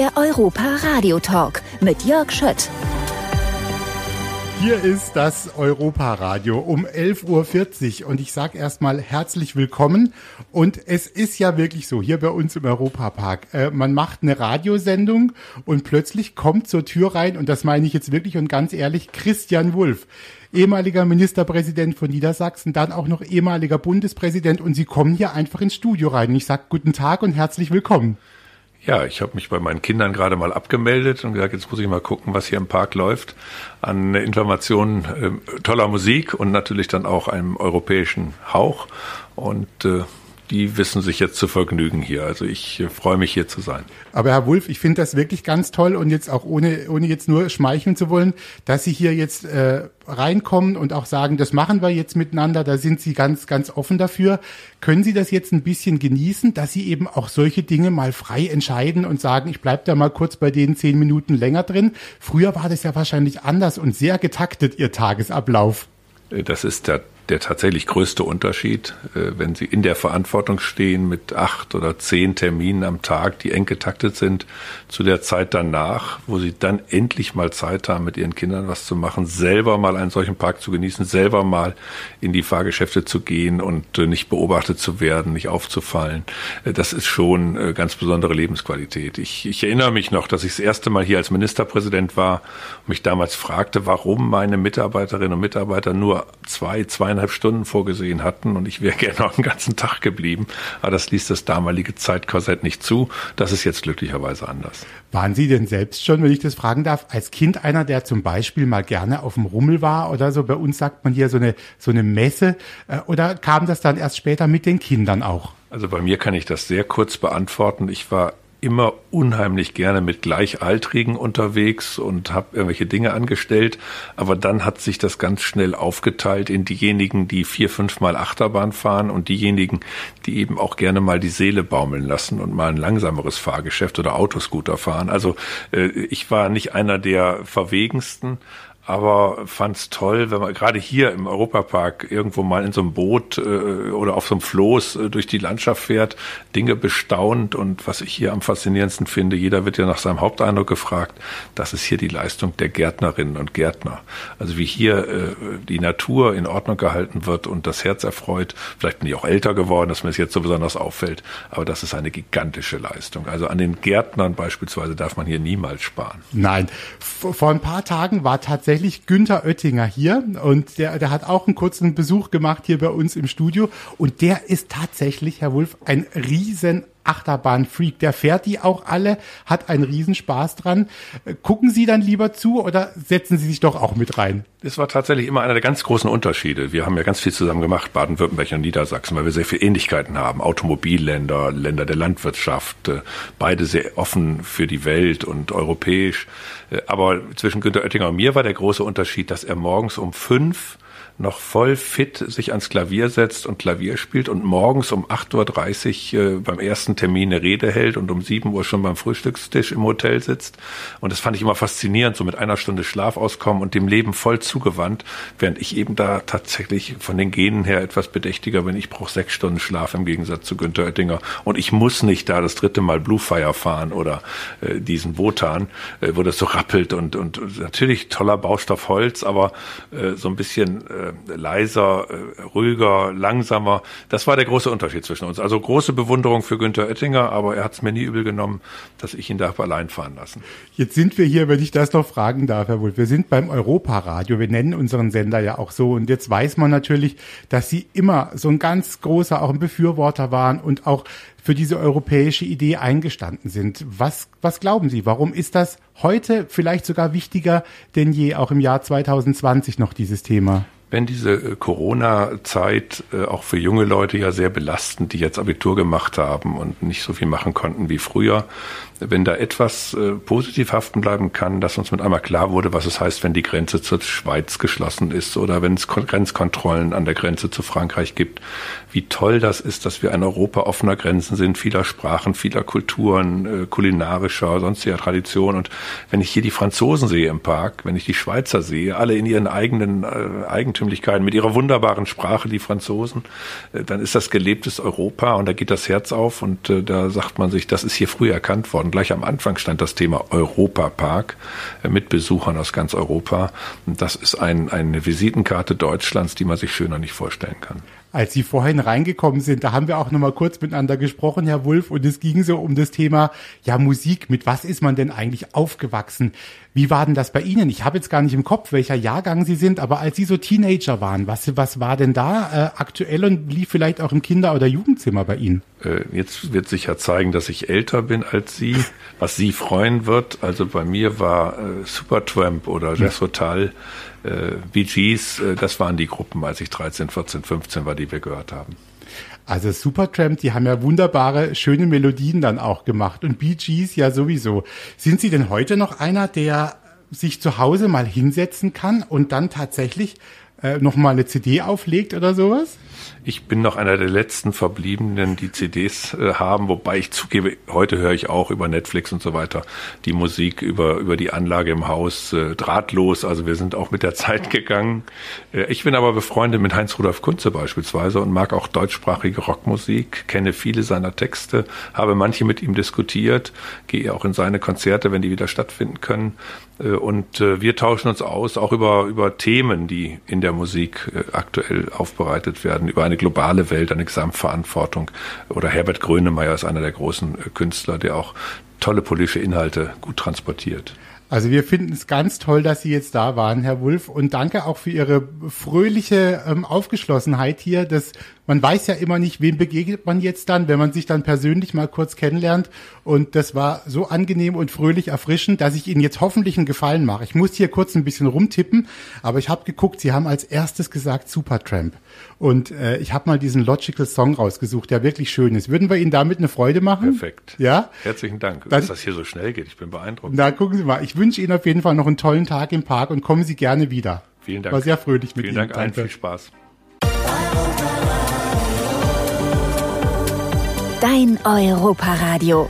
Der Europa Radio Talk mit Jörg Schött. Hier ist das Europa-Radio um 11.40 Uhr und ich sage erstmal herzlich willkommen. Und es ist ja wirklich so, hier bei uns im Europapark, äh, man macht eine Radiosendung und plötzlich kommt zur Tür rein, und das meine ich jetzt wirklich und ganz ehrlich, Christian Wulff ehemaliger Ministerpräsident von Niedersachsen, dann auch noch ehemaliger Bundespräsident und Sie kommen hier einfach ins Studio rein. Ich sage guten Tag und herzlich willkommen. Ja, ich habe mich bei meinen Kindern gerade mal abgemeldet und gesagt, jetzt muss ich mal gucken, was hier im Park läuft an Informationen äh, toller Musik und natürlich dann auch einem europäischen Hauch. Und äh, die wissen sich jetzt zu vergnügen hier. Also ich äh, freue mich hier zu sein. Aber Herr Wulff, ich finde das wirklich ganz toll und jetzt auch ohne, ohne jetzt nur schmeicheln zu wollen, dass Sie hier jetzt äh, reinkommen und auch sagen, das machen wir jetzt miteinander, da sind Sie ganz, ganz offen dafür. Können Sie das jetzt ein bisschen genießen, dass Sie eben auch solche Dinge mal frei entscheiden und sagen, ich bleibe da mal kurz bei den zehn Minuten länger drin? Früher war das ja wahrscheinlich anders und sehr getaktet, Ihr Tagesablauf. Äh, das ist der der tatsächlich größte Unterschied, äh, wenn Sie in der Verantwortung stehen mit acht oder zehn Terminen am Tag, die eng getaktet sind, zu der Zeit danach, wo Sie dann endlich mal Zeit haben, mit Ihren Kindern was zu machen, selber mal einen solchen Park zu genießen, selber mal in die Fahrgeschäfte zu gehen und äh, nicht beobachtet zu werden, nicht aufzufallen. Äh, das ist schon ganz besondere Lebensqualität. Ich, ich erinnere mich noch, dass ich das erste Mal hier als Ministerpräsident war und mich damals fragte, warum meine Mitarbeiterinnen und Mitarbeiter nur zwei, zweieinhalb zweieinhalb Stunden vorgesehen hatten und ich wäre gerne noch einen ganzen Tag geblieben. Aber das ließ das damalige Zeitkorsett nicht zu. Das ist jetzt glücklicherweise anders. Waren Sie denn selbst schon, wenn ich das fragen darf, als Kind einer, der zum Beispiel mal gerne auf dem Rummel war oder so? Bei uns sagt man hier so eine, so eine Messe. Äh, oder kam das dann erst später mit den Kindern auch? Also bei mir kann ich das sehr kurz beantworten. Ich war immer unheimlich gerne mit Gleichaltrigen unterwegs und habe irgendwelche Dinge angestellt. Aber dann hat sich das ganz schnell aufgeteilt in diejenigen, die vier, fünf Mal Achterbahn fahren und diejenigen, die eben auch gerne mal die Seele baumeln lassen und mal ein langsameres Fahrgeschäft oder Autoscooter fahren. Also äh, ich war nicht einer der verwegensten, aber fand's toll, wenn man gerade hier im Europapark irgendwo mal in so einem Boot äh, oder auf so einem Floß äh, durch die Landschaft fährt, Dinge bestaunt und was ich hier am faszinierendsten finde, jeder wird ja nach seinem Haupteindruck gefragt, das ist hier die Leistung der Gärtnerinnen und Gärtner. Also wie hier äh, die Natur in Ordnung gehalten wird und das Herz erfreut. Vielleicht bin ich auch älter geworden, dass mir es jetzt so besonders auffällt, aber das ist eine gigantische Leistung. Also an den Gärtnern beispielsweise darf man hier niemals sparen. Nein, vor ein paar Tagen war tatsächlich tatsächlich Günther Oettinger hier. Und der, der hat auch einen kurzen Besuch gemacht hier bei uns im Studio. Und der ist tatsächlich, Herr Wulff, ein riesen Achterbahn-Freak. Der fährt die auch alle, hat einen Riesenspaß dran. Gucken Sie dann lieber zu oder setzen Sie sich doch auch mit rein? Das war tatsächlich immer einer der ganz großen Unterschiede. Wir haben ja ganz viel zusammen gemacht, Baden-Württemberg und Niedersachsen, weil wir sehr viel Ähnlichkeiten haben. Automobilländer, Länder der Landwirtschaft, äh, beide sehr offen für die Welt und europäisch. Äh, aber zwischen Günter Oettinger und mir war der große Unterschied, dass er morgens um fünf noch voll fit sich ans Klavier setzt und Klavier spielt und morgens um 8.30 Uhr äh, beim ersten Termin eine Rede hält und um 7 Uhr schon beim Frühstückstisch im Hotel sitzt. Und das fand ich immer faszinierend, so mit einer Stunde Schlaf auskommen und dem Leben voll zugewandt, während ich eben da tatsächlich von den Genen her etwas bedächtiger bin. Ich brauche sechs Stunden Schlaf im Gegensatz zu Günter Oettinger. Und ich muss nicht da das dritte Mal Bluefire fahren oder äh, diesen Wotan, äh, wo das so rappelt und, und natürlich toller Baustoff Holz, aber äh, so ein bisschen äh, äh, leiser, äh, ruhiger, langsamer. Das war der große Unterschied zwischen uns. Also große Bewunderung für Günther Oettinger, aber er hat es mir nie übel genommen, dass ich ihn da allein fahren lassen. Jetzt sind wir hier, wenn ich das noch fragen darf, Herr Wulff. Wir sind beim Europaradio. Wir nennen unseren Sender ja auch so. Und jetzt weiß man natürlich, dass Sie immer so ein ganz großer, auch ein Befürworter waren und auch für diese europäische Idee eingestanden sind. Was, was glauben Sie? Warum ist das heute vielleicht sogar wichtiger denn je, auch im Jahr 2020 noch dieses Thema? Wenn diese äh, Corona-Zeit äh, auch für junge Leute ja sehr belastend, die jetzt Abitur gemacht haben und nicht so viel machen konnten wie früher, wenn da etwas äh, positiv haften bleiben kann, dass uns mit einmal klar wurde, was es heißt, wenn die Grenze zur Schweiz geschlossen ist oder wenn es Grenzkontrollen an der Grenze zu Frankreich gibt, wie toll das ist, dass wir ein Europa offener Grenzen sind, vieler Sprachen, vieler Kulturen, kulinarischer, sonstiger Tradition. Und wenn ich hier die Franzosen sehe im Park, wenn ich die Schweizer sehe, alle in ihren eigenen äh, Eigentümern, Eigentümlichkeiten, mit ihrer wunderbaren Sprache, die Franzosen, äh, dann ist das gelebtes Europa und da geht das Herz auf und äh, da sagt man sich, das ist hier früh erkannt worden. Gleich am Anfang stand das Thema Europapark äh, mit Besuchern aus ganz Europa. Und das ist ein, eine Visitenkarte Deutschlands, die man sich schöner nicht vorstellen kann als Sie vorhin reingekommen sind, da haben wir auch nochmal kurz miteinander gesprochen, Herr Wulff, und es ging so um das Thema, ja, Musik, mit was ist man denn eigentlich aufgewachsen? Wie war denn das bei Ihnen? Ich habe jetzt gar nicht im Kopf, welcher Jahrgang Sie sind, aber als Sie so Teenager waren, was, was war denn da äh, aktuell und lief vielleicht auch im Kinder- oder Jugendzimmer bei Ihnen? Äh, jetzt wird sich ja zeigen, dass ich älter bin als Sie, was Sie freuen wird. Also bei mir war äh, Supertramp oder Jazz Hotel, äh, Bee Gees, äh, das waren die Gruppen, als ich 13, 14, 15 war, die wir gehört haben. Also Supertramp, die haben ja wunderbare, schöne Melodien dann auch gemacht und Bee Gees ja sowieso. Sind Sie denn heute noch einer, der sich zu Hause mal hinsetzen kann und dann tatsächlich äh, noch mal eine CD auflegt oder sowas? Ich bin noch einer der letzten Verbliebenen, die CDs äh, haben, wobei ich zugebe, heute höre ich auch über Netflix und so weiter die Musik über, über die Anlage im Haus äh, drahtlos. Also wir sind auch mit der Zeit gegangen. Äh, ich bin aber befreundet mit Heinz-Rudolf Kunze beispielsweise und mag auch deutschsprachige Rockmusik, kenne viele seiner Texte, habe manche mit ihm diskutiert, gehe auch in seine Konzerte, wenn die wieder stattfinden können. Äh, und äh, wir tauschen uns aus, auch über, über Themen, die in der Musik äh, aktuell aufbereitet werden, über eine globale Welt, eine Gesamtverantwortung. Oder Herbert Grönemeyer ist einer der großen Künstler, der auch tolle politische Inhalte gut transportiert. Also wir finden es ganz toll, dass Sie jetzt da waren, Herr Wulff, und danke auch für Ihre fröhliche ähm, Aufgeschlossenheit hier. Das, man weiß ja immer nicht, wem begegnet man jetzt dann, wenn man sich dann persönlich mal kurz kennenlernt. Und das war so angenehm und fröhlich erfrischend, dass ich Ihnen jetzt hoffentlich einen Gefallen mache. Ich muss hier kurz ein bisschen rumtippen, aber ich habe geguckt, Sie haben als erstes gesagt Supertramp. Und äh, ich habe mal diesen Logical Song rausgesucht, der wirklich schön ist. Würden wir Ihnen damit eine Freude machen? Perfekt. Ja? Herzlichen Dank, dann, dass das hier so schnell geht. Ich bin beeindruckt. Na, gucken Sie mal. Ich wünsche Ihnen auf jeden Fall noch einen tollen Tag im Park und kommen Sie gerne wieder. Vielen Dank. War sehr fröhlich mit Vielen Ihnen. Dank allen. Viel Spaß. Dein Europaradio.